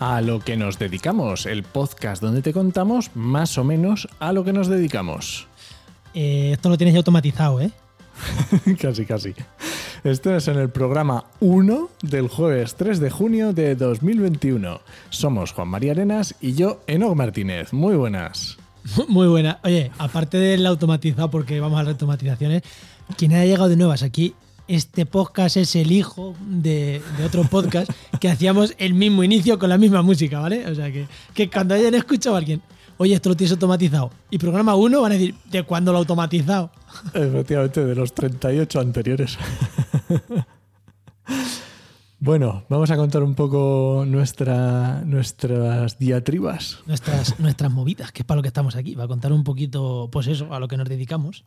a lo que nos dedicamos, el podcast donde te contamos más o menos a lo que nos dedicamos. Eh, esto lo tienes ya automatizado, ¿eh? casi, casi. Esto es en el programa 1 del jueves 3 de junio de 2021. Somos Juan María Arenas y yo, Enoch Martínez. Muy buenas. Muy buena. Oye, aparte del automatizado, porque vamos a las automatizaciones, quien haya llegado de nuevas aquí, este podcast es el hijo de, otro podcast que hacíamos el mismo inicio con la misma música, ¿vale? O sea que, que cuando hayan escuchado a alguien, oye, esto lo tienes automatizado, y programa 1 van a decir, ¿de cuándo lo he automatizado? Efectivamente, de los 38 anteriores. Bueno, vamos a contar un poco nuestra, nuestras diatribas. Nuestras, nuestras movidas, que es para lo que estamos aquí, va a contar un poquito, pues eso, a lo que nos dedicamos.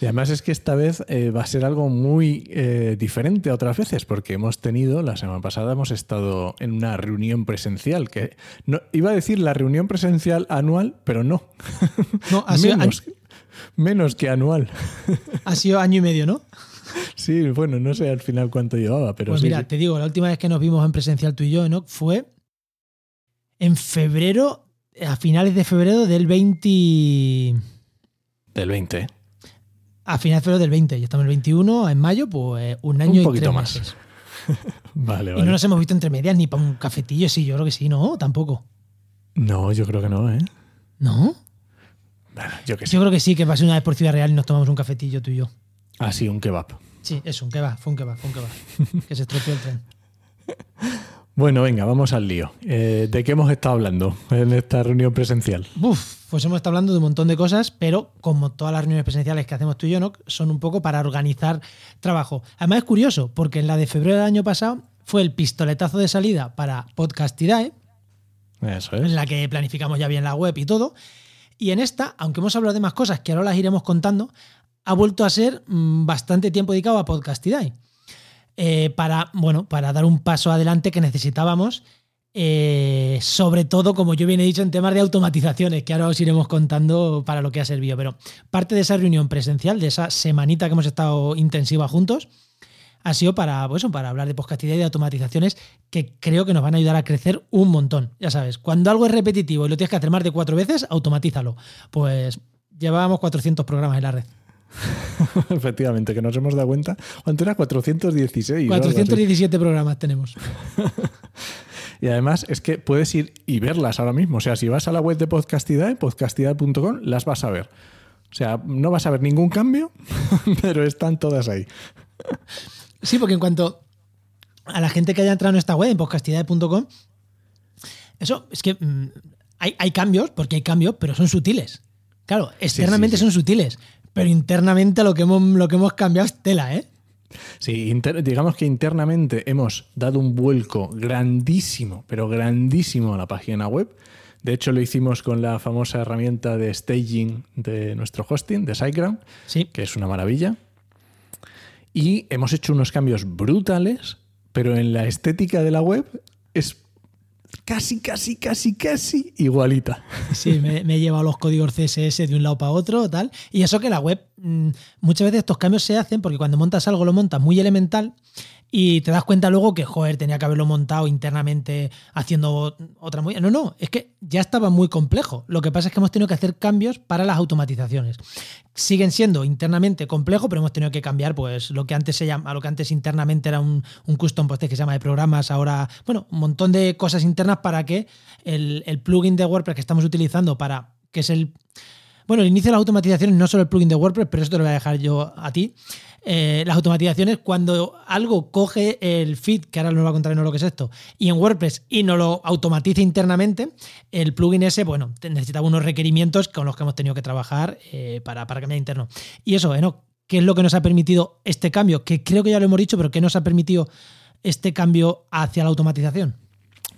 Y además es que esta vez eh, va a ser algo muy eh, diferente a otras veces, porque hemos tenido, la semana pasada hemos estado en una reunión presencial, que no, iba a decir la reunión presencial anual, pero no. No, ha sido menos, menos que anual. Ha sido año y medio, ¿no? Sí, bueno, no sé al final cuánto llevaba, pero pues mira, sí. te digo, la última vez que nos vimos en presencial tú y yo, ¿no? Fue en febrero, a finales de febrero del 20... Del 20. A finales de febrero del 20, ya estamos en el 21, en mayo, pues un año un poquito y tres más. meses. vale, vale. Y no nos hemos visto entre medias ni para un cafetillo, sí, yo creo que sí, ¿no? Tampoco. No, yo creo que no, ¿eh? ¿No? Bueno, yo que sé. Yo creo que sí, que va a ser una vez por Ciudad Real y nos tomamos un cafetillo tú y yo. Ah, sí, un kebab. Sí, eso, un kebab, fue un kebab, fue un kebab. que se estropeó el tren. Bueno, venga, vamos al lío. Eh, ¿De qué hemos estado hablando en esta reunión presencial? Uf, pues hemos estado hablando de un montón de cosas, pero como todas las reuniones presenciales que hacemos tú y yo, ¿no? son un poco para organizar trabajo. Además es curioso, porque en la de febrero del año pasado fue el pistoletazo de salida para Podcastidae, Eso en es. la que planificamos ya bien la web y todo. Y en esta, aunque hemos hablado de más cosas que ahora las iremos contando, ha vuelto a ser mm, bastante tiempo dedicado a Podcastidae. Eh, para, bueno, para dar un paso adelante que necesitábamos, eh, sobre todo, como yo bien he dicho, en temas de automatizaciones, que ahora os iremos contando para lo que ha servido. Pero parte de esa reunión presencial, de esa semanita que hemos estado intensiva juntos, ha sido para, pues para hablar de Podcastidae y de automatizaciones que creo que nos van a ayudar a crecer un montón. Ya sabes, cuando algo es repetitivo y lo tienes que hacer más de cuatro veces, automatízalo. Pues llevábamos 400 programas en la red. Efectivamente, que nos hemos dado cuenta. ¿Cuánto era? 416. o algo así. 417 programas tenemos. Y además es que puedes ir y verlas ahora mismo. O sea, si vas a la web de Podcastidae, podcastidae.com, las vas a ver. O sea, no vas a ver ningún cambio, pero están todas ahí. Sí, porque en cuanto a la gente que haya entrado en esta web, en podcastidae.com, eso es que mm, hay, hay cambios, porque hay cambios, pero son sutiles. Claro, externamente sí. son sutiles, pero internamente lo que hemos, lo que hemos cambiado es tela, ¿eh? Sí, inter- digamos que internamente hemos dado un vuelco grandísimo, pero grandísimo a la página web. De hecho, lo hicimos con la famosa herramienta de staging de nuestro hosting, de SiteGround, Sí. que es una maravilla. Y hemos hecho unos cambios brutales, pero en la estética de la web es casi, casi, casi, casi igualita. Sí, me, me he llevado los códigos CSS de un lado para otro, tal. Y eso que la web, mm, muchas veces estos cambios se hacen porque cuando montas algo lo montas muy elemental y te das cuenta luego que, joder, tenía que haberlo montado internamente haciendo otra muy... No, no, es que ya estaba muy complejo. Lo que pasa es que hemos tenido que hacer cambios para las automatizaciones. Siguen siendo internamente complejos, pero hemos tenido que cambiar pues lo que antes se llama, lo que antes internamente era un, un custom post que se llama de programas, ahora, bueno, un montón de cosas internas para que el, el plugin de WordPress que estamos utilizando para, que es el, bueno, el inicio de las automatizaciones no solo el plugin de WordPress, pero esto te lo voy a dejar yo a ti. Eh, las automatizaciones, cuando algo coge el feed, que ahora nos va a contar lo que es esto, y en WordPress y no lo automatiza internamente, el plugin ese, bueno, necesitaba unos requerimientos con los que hemos tenido que trabajar eh, para, para cambiar interno. Y eso, Enoch, ¿qué es lo que nos ha permitido este cambio? Que creo que ya lo hemos dicho, pero ¿qué nos ha permitido este cambio hacia la automatización?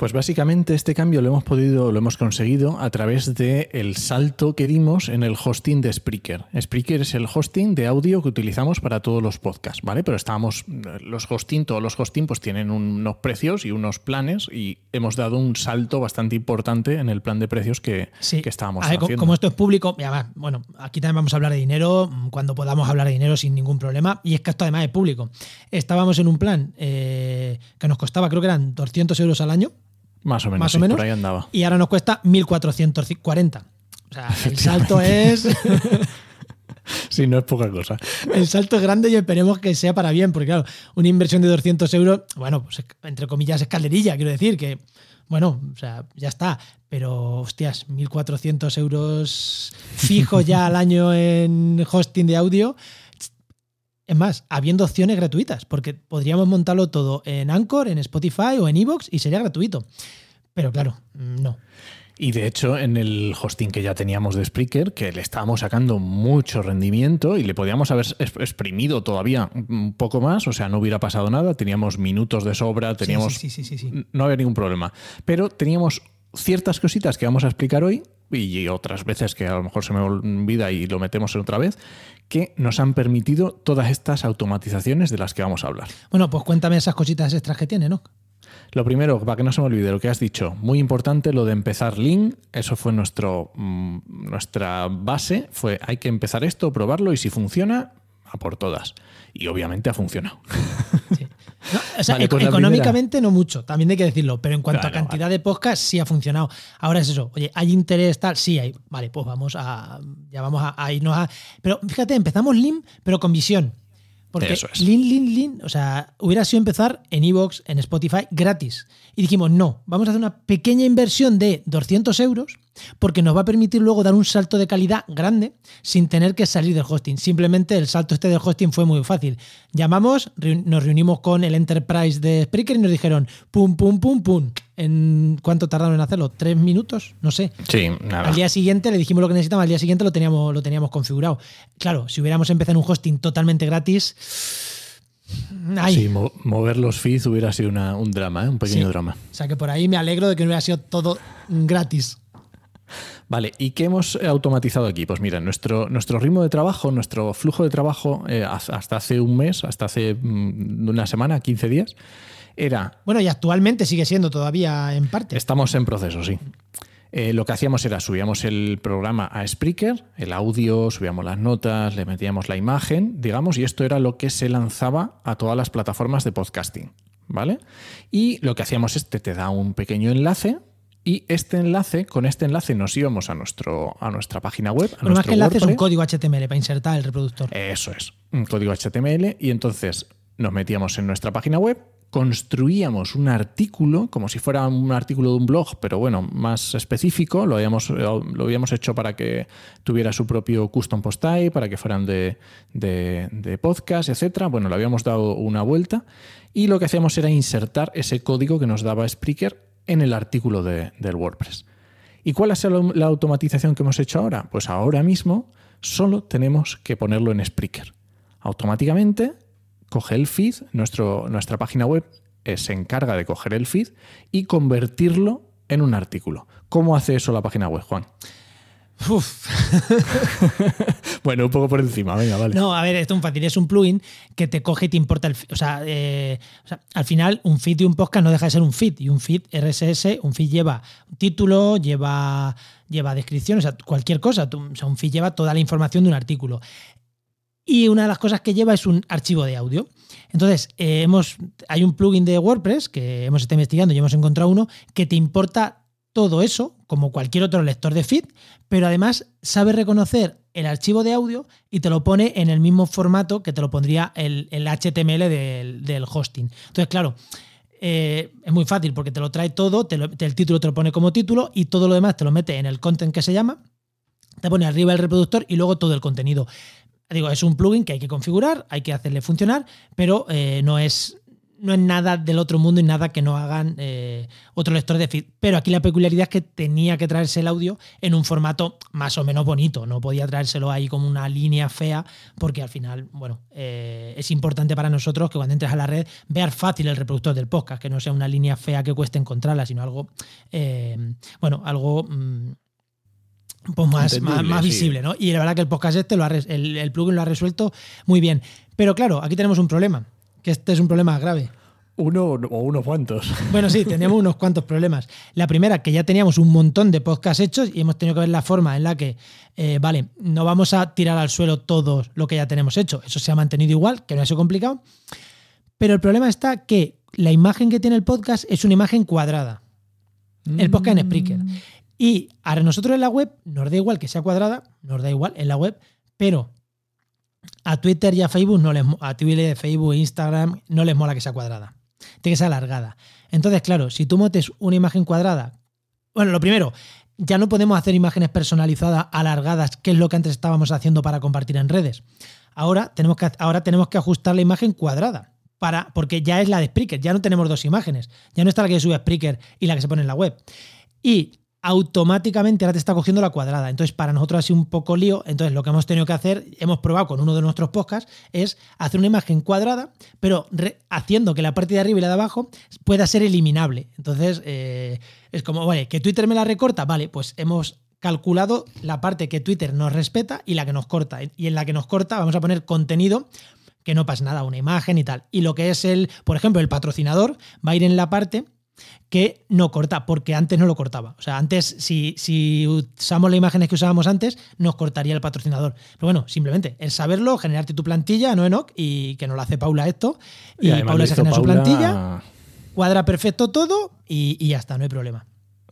Pues básicamente este cambio lo hemos podido, lo hemos conseguido a través del el salto que dimos en el hosting de Spreaker. Spreaker es el hosting de audio que utilizamos para todos los podcasts, ¿vale? Pero estábamos, los hosting, todos los hosting pues tienen unos precios y unos planes y hemos dado un salto bastante importante en el plan de precios que, Sí. que estábamos ver, haciendo. como esto es público, y además, bueno, aquí también vamos a hablar de dinero mm, cuando podamos hablar de dinero sin ningún problema. Y es que esto además es público. Estábamos en un plan eh, que nos costaba, creo que eran 200 euros al año. Más o menos. Más o sí, menos. Por ahí andaba. Y ahora nos cuesta 1.440. O sea, el salto es. Sí, no es poca cosa. El salto es grande y esperemos que sea para bien, porque claro, una inversión de 200 euros, bueno, pues entre comillas, escalerilla, quiero decir, que, bueno, o sea, ya está. Pero, hostias, 1.400 euros fijos ya al año en hosting de audio. Es más, habiendo opciones gratuitas, porque podríamos montarlo todo en Anchor, en Spotify o en Evox y sería gratuito. Pero claro, no. Y de hecho, en el hosting que ya teníamos de Spreaker, que le estábamos sacando mucho rendimiento y le podíamos haber exprimido todavía un poco más, o sea, no hubiera pasado nada, teníamos minutos de sobra, teníamos sí, sí, sí. no había ningún problema. Pero teníamos ciertas cositas que vamos a explicar hoy y otras veces que a lo mejor se me olvida y lo metemos en otra vez, que nos han permitido todas estas automatizaciones de las que vamos a hablar. Bueno, pues cuéntame esas cositas extras que tiene, ¿no? Lo primero, para que no se me olvide lo que has dicho, muy importante lo de empezar link, eso fue nuestro, mm, nuestra base, fue hay que empezar esto, probarlo y si funciona, a por todas. Y obviamente ha funcionado. Sí. No, o sea, Vale, eco- pues económicamente no mucho, también hay que decirlo, pero en cuanto Claro, a cantidad de podcast sí ha funcionado. Ahora es eso, oye, ¿hay interés tal? Sí hay. Vale, pues vamos a, ya vamos a, a irnos a... Pero fíjate, empezamos Lean, pero con visión. Porque Eso es. Lean, Lean, Lean, o sea, hubiera sido empezar en Evox, en Spotify, gratis. Y dijimos, no, vamos a hacer una pequeña inversión de 200 euros porque nos va a permitir luego dar un salto de calidad grande sin tener que salir del hosting. Simplemente el salto este del hosting fue muy fácil. Llamamos, nos reunimos con el Enterprise de Spreaker y nos dijeron, pum, pum, pum, pum. ¿En cuánto tardaron en hacerlo? ¿Tres minutos? No sé. Sí, nada. Al día siguiente le dijimos lo que necesitábamos, al día siguiente lo teníamos, lo teníamos configurado. Claro, si hubiéramos empezado en un hosting totalmente gratis. Ay, Sí, mo- mover los feeds hubiera sido una- un drama, ¿eh? un pequeño Sí. drama. O sea que por ahí me alegro de que no hubiera sido todo gratis. Vale, ¿y qué hemos automatizado aquí? Pues mira, nuestro, nuestro ritmo de trabajo, nuestro flujo de trabajo eh, hasta hace un mes, hasta hace mm, una semana, 15 días, era, Bueno, y actualmente sigue siendo todavía en parte. estamos en proceso, sí. Eh, lo que hacíamos era subíamos el programa a Spreaker, el audio, subíamos las notas, le metíamos la imagen, digamos, y esto era lo que se lanzaba a todas las plataformas de podcasting, ¿vale? Y lo que hacíamos es, te, te da un pequeño enlace y este enlace, con este enlace nos íbamos a, nuestro, a nuestra página web. A Bueno, más que enlace es un código HTML para insertar el reproductor. Eso es, un código HTML y entonces nos metíamos en nuestra página web, construíamos un artículo, como si fuera un artículo de un blog, pero bueno, más específico, lo habíamos, lo habíamos hecho para que tuviera su propio custom post type, para que fueran de, de, de podcast, etcétera. Bueno, le habíamos dado una vuelta y lo que hacíamos era insertar ese código que nos daba Spreaker en el artículo de- del WordPress. ¿Y cuál es la, la automatización que hemos hecho ahora? Pues ahora mismo solo tenemos que ponerlo en Spreaker. Automáticamente coge el feed, nuestro, nuestra página web eh, se encarga de coger el feed y convertirlo en un artículo. ¿Cómo hace eso la página web, Juan? Uf. Bueno, un poco por encima, venga, vale. No, a ver, esto es un fácil. Es un plugin que te coge y te importa el. O sea, eh, o sea, al final, un feed de un podcast no deja de ser un feed. Y un feed RSS, un feed lleva título, lleva, lleva descripción, o sea, cualquier cosa. O sea, un feed lleva toda la información de un artículo. Y una de las cosas que lleva es un archivo de audio. Entonces, eh, hemos, hay un plugin de WordPress que hemos estado investigando y hemos encontrado uno que te importa todo eso, como cualquier otro lector de feed, pero además sabe reconocer el archivo de audio y te lo pone en el mismo formato que te lo pondría el, el HTML del, del hosting. Entonces, claro, eh, es muy fácil porque te lo trae todo, te el título te lo pone como título y todo lo demás te lo mete en el content que se llama, te pone arriba el reproductor y luego todo el contenido. Digo, es un plugin que hay que configurar, hay que hacerle funcionar, pero eh, no es no es nada del otro mundo y nada que no hagan eh, otro lector de feed. Pero aquí la peculiaridad es que tenía que traerse el audio en un formato más o menos bonito. No podía traérselo ahí como una línea fea, porque al final, bueno, eh, es importante para nosotros que cuando entres a la red veas fácil el reproductor del podcast, que no sea una línea fea que cueste encontrarla, sino algo, eh, bueno, algo. mm, pues más, más, más sí. visible, ¿no? Y la verdad que el podcast este, lo ha el plugin lo ha resuelto muy bien. Pero claro, aquí tenemos un problema, que este es un problema grave. Uno o unos cuantos. Bueno, sí, tenemos unos cuantos problemas. La primera, que ya teníamos un montón de podcasts hechos y hemos tenido que ver la forma en la que, eh, vale, no vamos a tirar al suelo todo lo que ya tenemos hecho. Eso se ha mantenido igual, que no ha sido complicado. Pero el problema está que la imagen que tiene el podcast es una imagen cuadrada. El podcast en Spreaker. Y a nosotros en la web nos da igual que sea cuadrada, nos da igual en la web, pero a Twitter y a Facebook no les a Twitter, Facebook, Instagram no les mola que sea cuadrada. Tiene que ser alargada. Entonces, claro, si tú metes una imagen cuadrada, bueno, lo primero, ya no podemos hacer imágenes personalizadas alargadas, que es lo que antes estábamos haciendo para compartir en redes. Ahora tenemos que, ahora tenemos que ajustar la imagen cuadrada. Para, porque ya es la de Spreaker, ya no tenemos dos imágenes. Ya no está la que sube Spreaker y la que se pone en la web. Y automáticamente ahora te está cogiendo la cuadrada. Entonces, para nosotros ha sido un poco lío. Entonces, lo que hemos tenido que hacer, hemos probado con uno de nuestros podcasts, es hacer una imagen cuadrada, pero haciendo que la parte de arriba y la de abajo pueda ser eliminable. Entonces, eh, es como, vale, que Twitter me la recorta, vale, pues hemos calculado la parte que Twitter nos respeta y la que nos corta. Y en la que nos corta vamos a poner contenido que no pasa nada, una imagen y tal. Y lo que es el, por ejemplo, el patrocinador va a ir en la parte que no corta, porque antes no lo cortaba. O sea, antes, si, si usamos las imágenes que usábamos antes, nos cortaría el patrocinador. Pero bueno, simplemente el saberlo, generarte tu plantilla, no Enoch, y que nos lo hace Paula esto. Y, Paula se genera su plantilla, cuadra perfecto todo y, y ya está, no hay problema.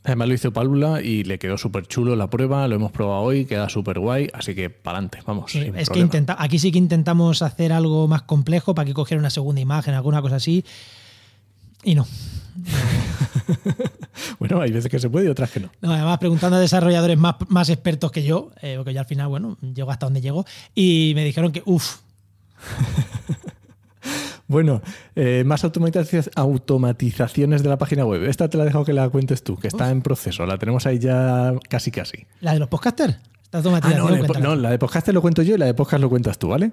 Además lo hizo Paula y le quedó súper chulo la prueba, lo hemos probado hoy, queda súper guay, así que para adelante, vamos. es que intenta, aquí sí que intentamos hacer algo más complejo para que cogiera una segunda imagen, alguna cosa así, y no. bueno, hay veces que se puede y otras que no. además, preguntando a desarrolladores más, más expertos que yo, eh, porque yo al final, bueno, llego hasta donde llego, y me dijeron que, uff. Bueno, eh, más automatizaciones de la página web. Esta te la he dejado que la cuentes tú, que está en proceso. La tenemos ahí ya casi casi. ¿La de los podcasters? Ah, no, la de podcaster lo cuento yo y la de podcast lo cuentas tú, ¿vale?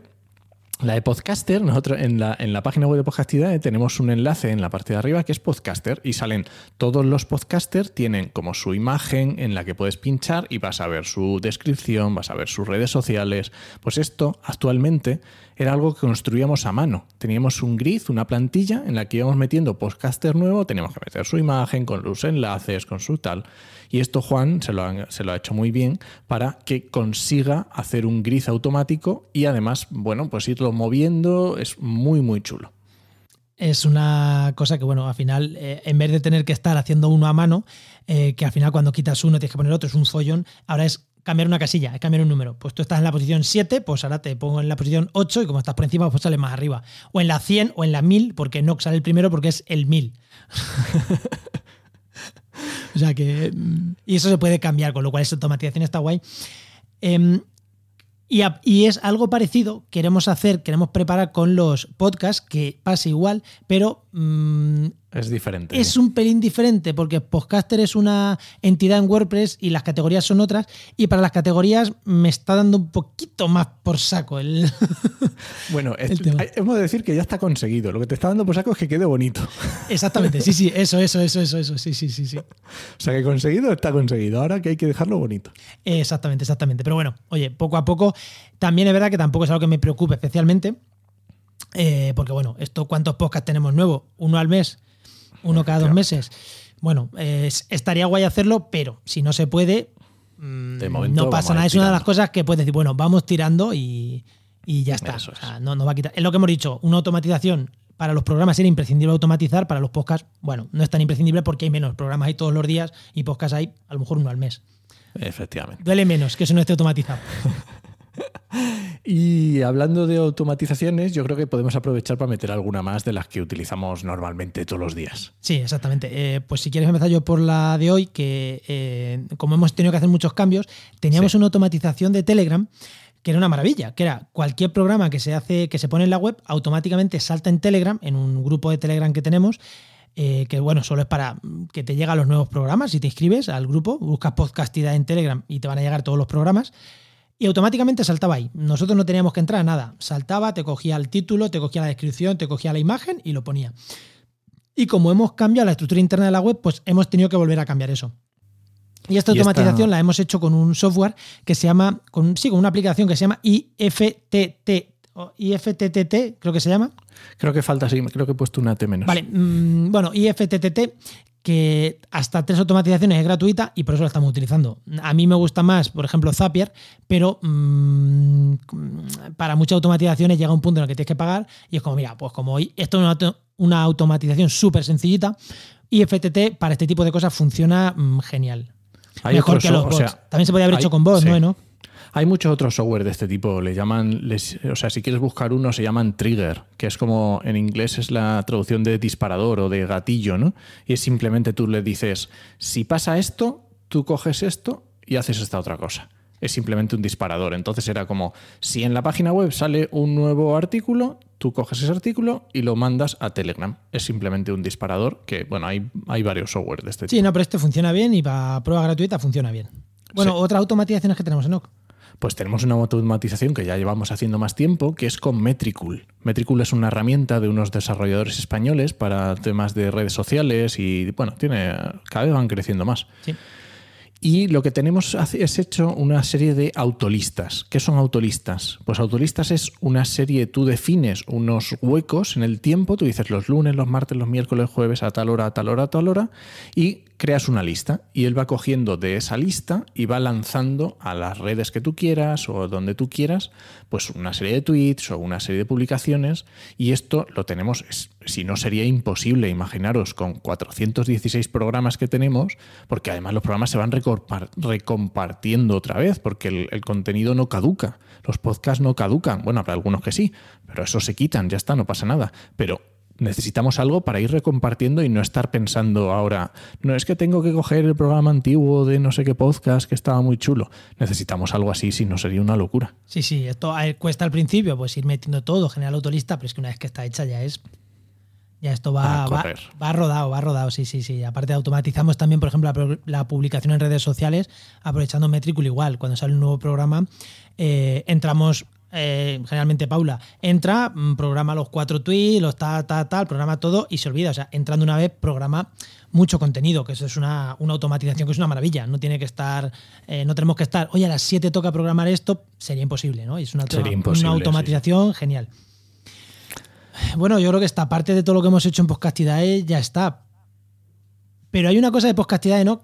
La de Podcaster, nosotros en la, en la página web de Podcastidad tenemos un enlace en la parte de arriba que es Podcaster y salen todos los podcasters, tienen como su imagen en la que puedes pinchar y vas a ver su descripción, vas a ver sus redes sociales. Pues esto actualmente era algo que construíamos a mano. Teníamos un grid, una plantilla en la que íbamos metiendo podcaster nuevo, teníamos que meter su imagen con sus enlaces, con su tal. Y esto Juan se lo, ha, se lo ha hecho muy bien para que consiga hacer un grid automático y además, bueno, pues irlo moviendo es muy, muy chulo es una cosa que, bueno, al final, eh, en vez de tener que estar haciendo uno a mano, eh, que al final cuando quitas uno tienes que poner otro, es un follón, ahora es cambiar una casilla, es cambiar un número. Pues tú estás en la posición 7, pues ahora te pongo en la posición 8 y como estás por encima, pues sales más arriba. O en la 100 o en la 1000, porque no sale el primero porque es el 1000. o sea que... Mm, y eso se puede cambiar, con lo cual esa automatización está guay. Em, y, es algo parecido, queremos hacer, queremos preparar con los podcasts, que pase igual, pero mm, es diferente. Es un pelín diferente porque Podcaster es una entidad en WordPress y las categorías son otras. Y para las categorías me está dando un poquito más por saco el. Bueno, hemos de decir que ya está conseguido. Lo que te está dando por saco es que quede bonito. Exactamente, sí, sí, eso, eso, eso, eso, eso, sí, sí, sí, sí. O sea que conseguido está conseguido. Ahora que hay que dejarlo bonito. Exactamente, exactamente. Pero bueno, oye, poco a poco. También es verdad que tampoco es algo que me preocupe especialmente. Eh, porque bueno, esto cuántos podcasts tenemos nuevos, uno al mes uno cada dos meses. Bueno, estaría guay hacerlo, pero si no se puede, mm, no pasa nada. Es una de las cosas que puedes decir, bueno, vamos tirando y, ya está. no, no va a quitar. Es lo que hemos dicho, una automatización para los programas era imprescindible automatizar, para los podcasts, bueno, no es tan imprescindible porque hay menos programas hay todos los días y podcasts hay a lo mejor uno al mes. Efectivamente. Duele menos que eso no esté automatizado. Y hablando de automatizaciones, yo creo que podemos aprovechar para meter alguna más de las que utilizamos normalmente todos los días. Sí, exactamente. Eh, pues si quieres empezar yo por la de hoy, que eh, como hemos tenido que hacer muchos cambios, teníamos una automatización de Telegram que era una maravilla, que era cualquier programa que se hace, que se pone en la web, automáticamente salta en Telegram, en un grupo de Telegram que tenemos, eh, que bueno, solo es para que te lleguen los nuevos programas. Si te inscribes al grupo, buscas podcastidad en Telegram y te van a llegar todos los programas y automáticamente saltaba ahí. Nosotros no teníamos que entrar a nada. Saltaba, te cogía el título, te cogía la descripción, te cogía la imagen y lo ponía. Y como hemos cambiado la estructura interna de la web, pues hemos tenido que volver a cambiar eso. Y esta automatización la hemos hecho con un software que se llama, con, sí, con una aplicación que se llama IFTT, IFTTT, creo que se llama. Creo que falta, sí, creo que he puesto una T menos. Vale, mm, bueno, IFTTT, que hasta tres automatizaciones es gratuita y por eso la estamos utilizando. A mí me gusta más, por ejemplo, Zapier, pero mm, para muchas automatizaciones llega un punto en el que tienes que pagar y es como, mira, pues como esto una automatización súper sencillita y FTT para este tipo de cosas funciona mm, genial. Hay Mejor otros que los o bots. sea, También se podía haber hay- hecho con bots, sí. ¿no? Hay muchos otros software de este tipo, le llaman, les- o sea, si quieres buscar uno, se llaman trigger, que es como en inglés es la traducción de disparador o de gatillo, ¿no? Y es simplemente tú le dices, si pasa esto, tú coges esto y haces esta otra cosa. Es simplemente un disparador. Entonces era como, si en la página web sale un nuevo artículo, tú coges ese artículo y lo mandas a Telegram. Es simplemente un disparador que, bueno, hay, hay varios software de este tipo. Sí, no, pero este funciona bien y para prueba gratuita funciona bien. Bueno, Sí. otras automatizaciones que tenemos en OC. Pues tenemos una automatización que ya llevamos haciendo más tiempo, que es con Metricool. Metricool es una herramienta de unos desarrolladores españoles para temas de redes sociales y, bueno, tiene, cada vez van creciendo más. Sí. Y lo que tenemos es hecho una serie de autolistas. ¿Qué son autolistas? Pues autolistas es una serie, tú defines unos huecos en el tiempo, tú dices los lunes, los martes, los miércoles, jueves, a tal hora, a tal hora, a tal hora, y creas una lista. Y él va cogiendo de esa lista y va lanzando a las redes que tú quieras o donde tú quieras, pues una serie de tweets o una serie de publicaciones. Y esto lo tenemos, si no sería imposible, imaginaros, con 416 programas que tenemos, porque además los programas se van recompartiendo otra vez, porque el, contenido no caduca, los podcasts no caducan, bueno, habrá algunos que sí, pero eso se quitan, ya está, no pasa nada, pero necesitamos algo para ir recompartiendo y no estar pensando ahora, no es que tengo que coger el programa antiguo de no sé qué podcast que estaba muy chulo, necesitamos algo así, si no sería una locura. Sí, sí, esto ver, cuesta al principio pues ir metiendo todo, generar autolista, pero es que una vez que está hecha ya es. Ya esto va, A va, correr. va rodado, va rodado, sí, sí, sí. Aparte automatizamos también, por ejemplo, la, la publicación en redes sociales, aprovechando Metricool igual. Cuando sale un nuevo programa, eh, entramos, eh, generalmente Paula, entra, mm, programa los cuatro tweets, los tal, tal, tal, programa todo y se olvida. O sea, entrando una vez, programa mucho contenido, que eso es una, una automatización que es una maravilla. No tiene que estar, eh, no tenemos que estar, oye, a las 7 toca programar esto, sería imposible, ¿no? Y es una, automatización genial. Bueno, yo creo que esta parte de todo lo que hemos hecho en Podcastidae ya está. Pero hay una cosa de Podcastidae, ¿no?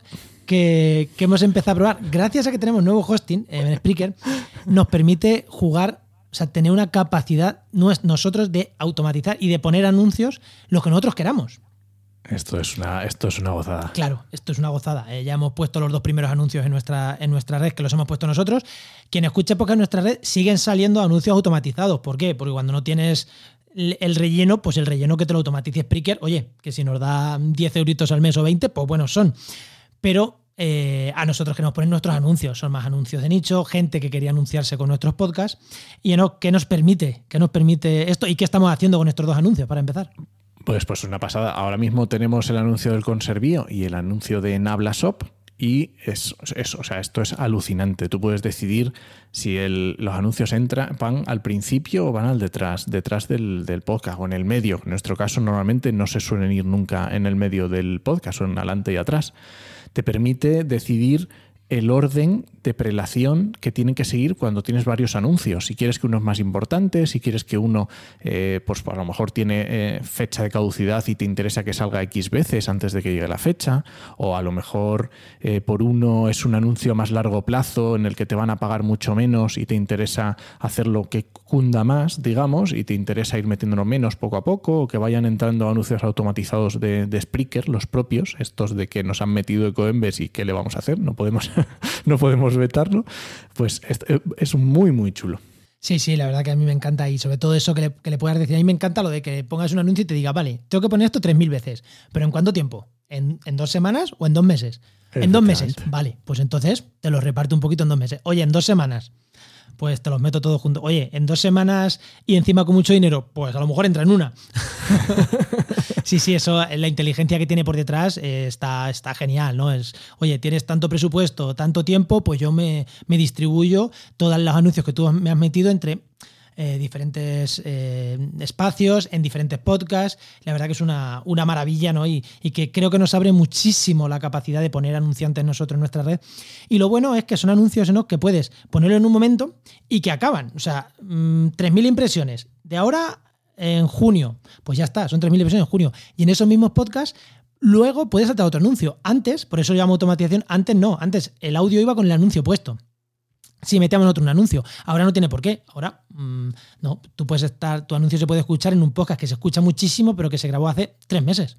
Que, que hemos empezado a probar. Gracias a que tenemos nuevo hosting eh, en Spreaker, nos permite jugar, o sea, tener una capacidad nosotros de automatizar y de poner anuncios lo que nosotros queramos. Esto es una, esto es una gozada. Claro, esto es una gozada. Eh, ya hemos puesto los dos primeros anuncios en nuestra, en nuestra red, que los hemos puesto nosotros. Quien escuche podcast en nuestra red siguen saliendo anuncios automatizados. ¿Por qué? Porque cuando no tienes el el relleno, pues el relleno que te lo automatice Spreaker, oye, que si nos da 10 euritos al mes o 20, pues bueno, son. Pero eh, a nosotros que nos ponen nuestros anuncios, son más anuncios de nicho, gente que quería anunciarse con nuestros podcasts. ¿Y no, qué nos permite? ¿Qué nos permite esto? ¿Y qué estamos haciendo con estos dos anuncios para empezar? Pues, pues una pasada. Ahora mismo tenemos el anuncio del Conservío y el anuncio de Nabla Shop. Y es, es- o sea, esto es alucinante. Tú puedes decidir si los anuncios entran, van al principio o van al detrás, detrás del, del podcast o en el medio. En nuestro caso, normalmente no se suelen ir nunca en el medio del podcast, son adelante y atrás. Te permite decidir el orden de prelación que tienen que seguir cuando tienes varios anuncios. Si quieres que uno es más importante, si quieres que uno, eh, pues a lo mejor tiene eh, fecha de caducidad y te interesa que salga X veces antes de que llegue la fecha, o a lo mejor eh, por uno es un anuncio a más largo plazo en el que te van a pagar mucho menos y te interesa hacerlo que cunda más, digamos, y te interesa ir metiéndolo menos poco a poco, o que vayan entrando anuncios automatizados de, de Spreaker, los propios, estos de que nos han metido Ecoembes y qué le vamos a hacer, no podemos, no podemos vetarlo, pues es, es muy, muy chulo. Sí, sí, la verdad que a mí me encanta y sobre todo eso que le, que le puedas decir. A mí me encanta lo de que pongas un anuncio y te diga, vale, tengo que poner esto 3.000 veces, pero ¿en cuánto tiempo? ¿En, en dos semanas o en dos meses? En dos meses, vale, pues entonces te lo reparto un poquito en dos meses. Oye, en dos semanas, pues te los meto todos juntos. Oye, en dos semanas y encima con mucho dinero, pues a lo mejor entra en una. sí, sí, eso, la inteligencia que tiene por detrás eh, está, está genial, ¿no? Es, oye, tienes tanto presupuesto, tanto tiempo, pues yo me, me distribuyo todos los anuncios que tú me has metido entre eh, diferentes eh, espacios, en diferentes podcasts. La verdad que es una, una maravilla, ¿no? Y, que creo que nos abre muchísimo la capacidad de poner anunciantes nosotros en nuestra red. Y lo bueno es que son anuncios ¿no? que puedes ponerlo en un momento y que acaban. O sea, mm, 3.000 impresiones. De ahora en junio, pues ya está, son 3.000 impresiones en junio. Y en esos mismos podcasts Luego puedes saltar otro anuncio. Antes, por eso llamo automatización, antes no, antes el audio iba con el anuncio puesto. si metíamos otro un anuncio. Ahora no tiene por qué. Ahora, mm, no, tú puedes estar, tu anuncio se puede escuchar en un podcast que se escucha muchísimo, pero que se grabó hace tres meses.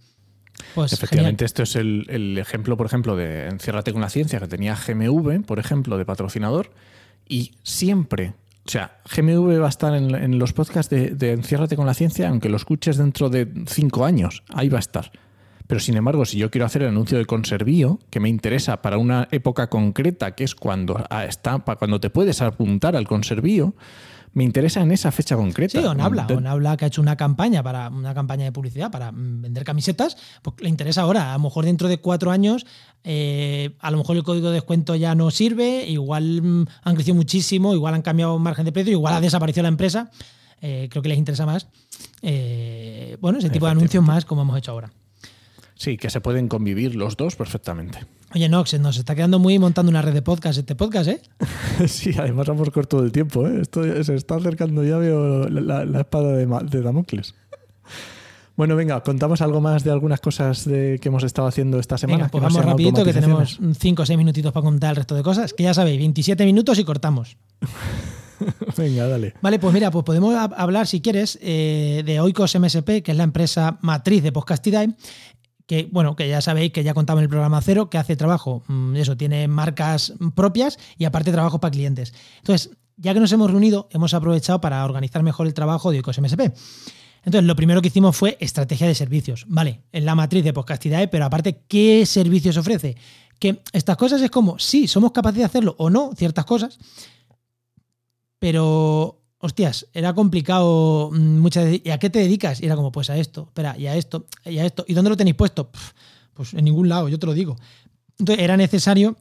Pues Efectivamente, esto es el, ejemplo, por ejemplo, de Enciérrate con la ciencia, que tenía GMV, por ejemplo, de patrocinador, y siempre, o sea, GMV va a estar en, los podcasts de, Enciérrate con la ciencia, aunque lo escuches dentro de cinco años, ahí va a estar. Pero sin embargo, si yo quiero hacer el anuncio de conservío, que me interesa para una época concreta, que es cuando ah, está, cuando te puedes apuntar al conservío, me interesa en esa fecha concreta. Sí, Onabla, habla que ha hecho una campaña para una campaña de publicidad para mm, vender camisetas, pues le interesa ahora. A lo mejor dentro de cuatro años, eh, a lo mejor el código de descuento ya no sirve, igual mm, han crecido muchísimo, igual han cambiado margen de precio, igual ha desaparecido la empresa. Eh, creo que les interesa más. Eh, bueno, ese tipo de anuncios más como hemos hecho ahora. Sí, que se pueden convivir los dos perfectamente. Oye, Nox, nos está quedando muy montando una red de podcast este podcast, ¿eh? sí, además vamos corto del tiempo, ¿eh? Esto se está acercando ya, veo la, espada de, Damocles. Bueno, venga, contamos algo más de algunas cosas de, que hemos estado haciendo esta semana. pues vamos rapidito, que tenemos 5 o 6 minutitos para contar el resto de cosas. Que ya sabéis, 27 minutos y cortamos. Venga, dale. Vale, pues mira, pues podemos hablar, si quieres, eh, de Oikos MSP, que es la empresa matriz de Podcastidae, que bueno, que ya sabéis que ya contaba en el programa cero, que hace trabajo, mm, eso, tiene marcas propias y aparte trabajo para clientes. Entonces, ya que nos hemos reunido, hemos aprovechado para organizar mejor el trabajo de Ecos MSP. Entonces, lo primero que hicimos fue estrategia de servicios. Vale, en la matriz de Podcastidae, pero aparte, ¿qué servicios ofrece? Que estas cosas es como, sí, somos capaces de hacerlo o no, ciertas cosas, pero hostias, era complicado mm, muchas veces. ¿Y a qué te dedicas? Y era como, pues a esto, espera, y a esto, y a esto. ¿Y dónde lo tenéis puesto? Pues en ningún lado, yo te lo digo. Entonces era necesario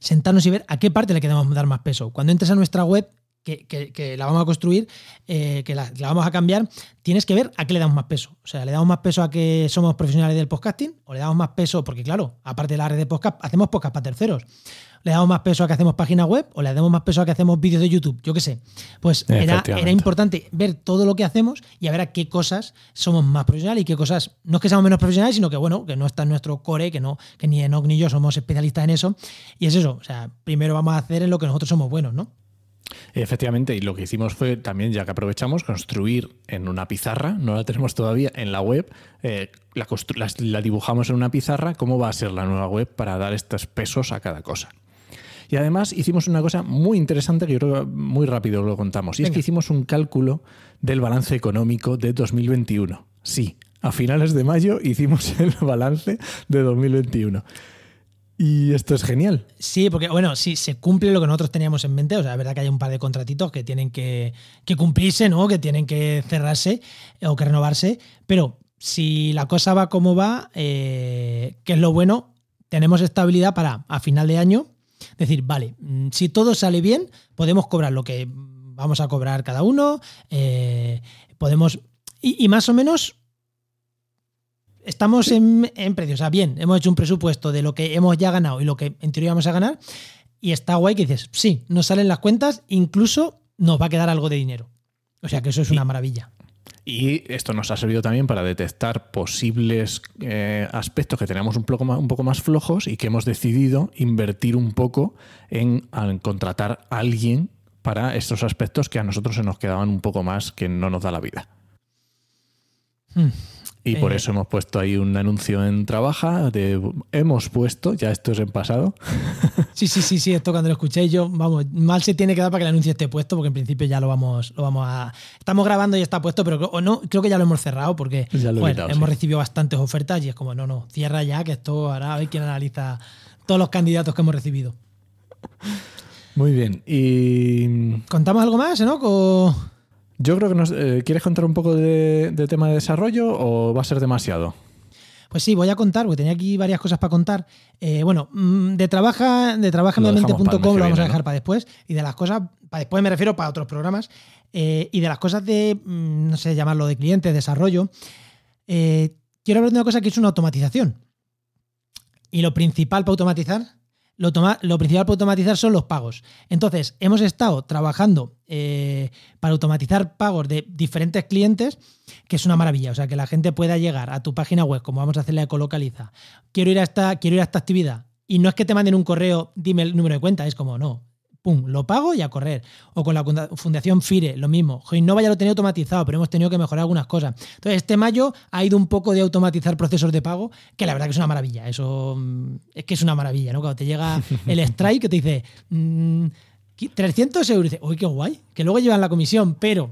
sentarnos y ver a qué parte le queremos dar más peso. Cuando entres a nuestra web, que, la vamos a construir, eh, que la, vamos a cambiar, tienes que ver a qué le damos más peso. O sea, ¿le damos más peso a que somos profesionales del podcasting? ¿O le damos más peso? Porque claro, aparte de la red de podcast, hacemos podcast para terceros le damos más peso a que hacemos página web o le damos más peso a que hacemos vídeos de YouTube, yo qué sé. Pues era, era, importante ver todo lo que hacemos y a ver a qué cosas somos más profesionales y qué cosas, no es que seamos menos profesionales, sino que bueno, que no está en nuestro core, que no, que ni Enoch ni yo somos especialistas en eso. Y es eso, o sea, primero vamos a hacer en lo que nosotros somos buenos, ¿no? Efectivamente, y lo que hicimos fue también, ya que aprovechamos, construir en una pizarra, no la tenemos todavía en la web, eh, la, la, dibujamos en una pizarra, cómo va a ser la nueva web para dar estos pesos a cada cosa. Y además hicimos una cosa muy interesante que yo creo que muy rápido lo contamos. Y es que hicimos un cálculo del balance económico de 2021. Sí, a finales de mayo hicimos el balance de 2021. Y esto es genial. Sí, porque bueno, sí, se cumple lo que nosotros teníamos en mente. O sea, es verdad que hay un par de contratitos que tienen que, cumplirse, ¿no? Que tienen que cerrarse o que renovarse. Pero si la cosa va como va, eh, que es lo bueno, tenemos estabilidad para a final de año decir, vale, mm, si todo sale bien, podemos cobrar lo que vamos a cobrar cada uno, eh, podemos... Y, más o menos estamos en, en precio. O sea, bien, hemos hecho un presupuesto de lo que hemos ya ganado y lo que en teoría vamos a ganar. Y está guay que dices, sí, nos salen las cuentas, incluso nos va a quedar algo de dinero. O sea que eso es una maravilla. Y esto nos ha servido también para detectar posibles eh, aspectos que teníamos un poco, más, flojos y que hemos decidido invertir un poco en, contratar a alguien para estos aspectos que a nosotros se nos quedaban un poco más que no nos da la vida. Hmm. Y por eh. eso hemos puesto ahí un anuncio en Trabaja de hemos puesto, ya esto es en pasado. Sí, sí, sí, sí, esto cuando lo escuchéis yo, vamos, mal se tiene que dar para que el anuncio esté puesto, porque en principio ya lo vamos, lo vamos a. Estamos grabando y está puesto, pero o no, creo que ya lo hemos cerrado porque hemos recibido bastantes ofertas y es como, no, no, cierra ya, que esto ahora hay quien analiza todos los candidatos que hemos recibido. Muy bien. Y. ¿Contamos algo más, no? Yo creo que nos, eh, ¿Quieres contar un poco de, tema de desarrollo o va a ser demasiado? Pues sí, voy a contar, porque tenía aquí varias cosas para contar. Eh, bueno, mm, de trabaja, de trabajamiamente.com lo, vamos a dejar para después. Y de las cosas, para después me refiero para otros programas. Eh, y de las cosas de, mm, no sé, llamarlo de cliente, desarrollo. quiero hablar de una cosa que es una automatización. Y lo principal para automatizar lo, principal para automatizar son los pagos. Entonces, hemos estado trabajando eh, para automatizar pagos de diferentes clientes, que es una maravilla. O sea, que la gente pueda llegar a tu página web, como vamos a hacerle a Ecolocaliza. Quiero ir a esta, quiero ir a esta actividad. Y no es que te manden un correo, dime el número de cuenta, es como, no, pum, lo pago y a correr. O con la Fundación FIRE, lo mismo. Innova ya lo tenía automatizado, pero hemos tenido que mejorar algunas cosas. Entonces, este mayo ha ido un poco de automatizar procesos de pago, que la verdad que es una maravilla. Eso mm, es que es una maravilla, ¿no? Cuando te llega el strike que te dice. 300 mm, euros. Y dices, uy, qué guay. Que luego llevan la comisión, pero.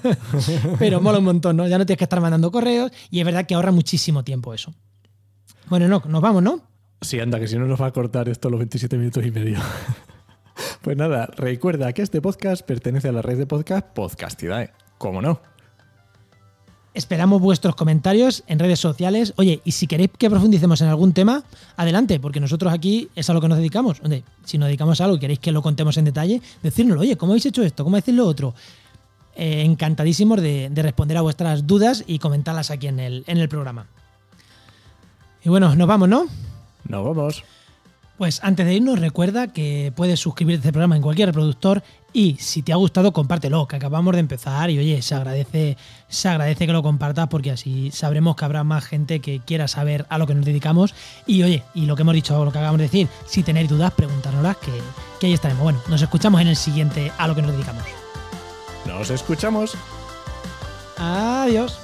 pero mola un montón, ¿no? Ya no tienes que estar mandando correos y es verdad que ahorra muchísimo tiempo eso. Bueno, no, nos vamos, ¿no? Sí, anda, que si no nos va a cortar esto los 27 minutos y medio. Pues nada, recuerda que este podcast pertenece a la red de podcast Podcastidae. ¿Cómo no? Esperamos vuestros comentarios en redes sociales. Oye, y si queréis que profundicemos en algún tema, adelante, porque nosotros aquí es a lo que nos dedicamos. si nos dedicamos a algo y queréis que lo contemos en detalle, decírnoslo. Oye, ¿cómo habéis hecho esto? ¿Cómo hacéis lo otro? Eh, encantadísimos de, de, responder a vuestras dudas y comentarlas aquí en el, en el programa. Y bueno, nos vamos, ¿no? Nos vamos. Pues antes de irnos, recuerda que puedes suscribirte a este programa en cualquier reproductor y si te ha gustado, compártelo, que acabamos de empezar y oye, se agradece, se agradece que lo compartas porque así sabremos que habrá más gente que quiera saber a lo que nos dedicamos. Y oye, y lo que hemos dicho, lo que acabamos de decir, si tenéis dudas, preguntárnoslas, que, que ahí estaremos. Bueno, nos escuchamos en el siguiente a lo que nos dedicamos. Nos escuchamos. Adiós.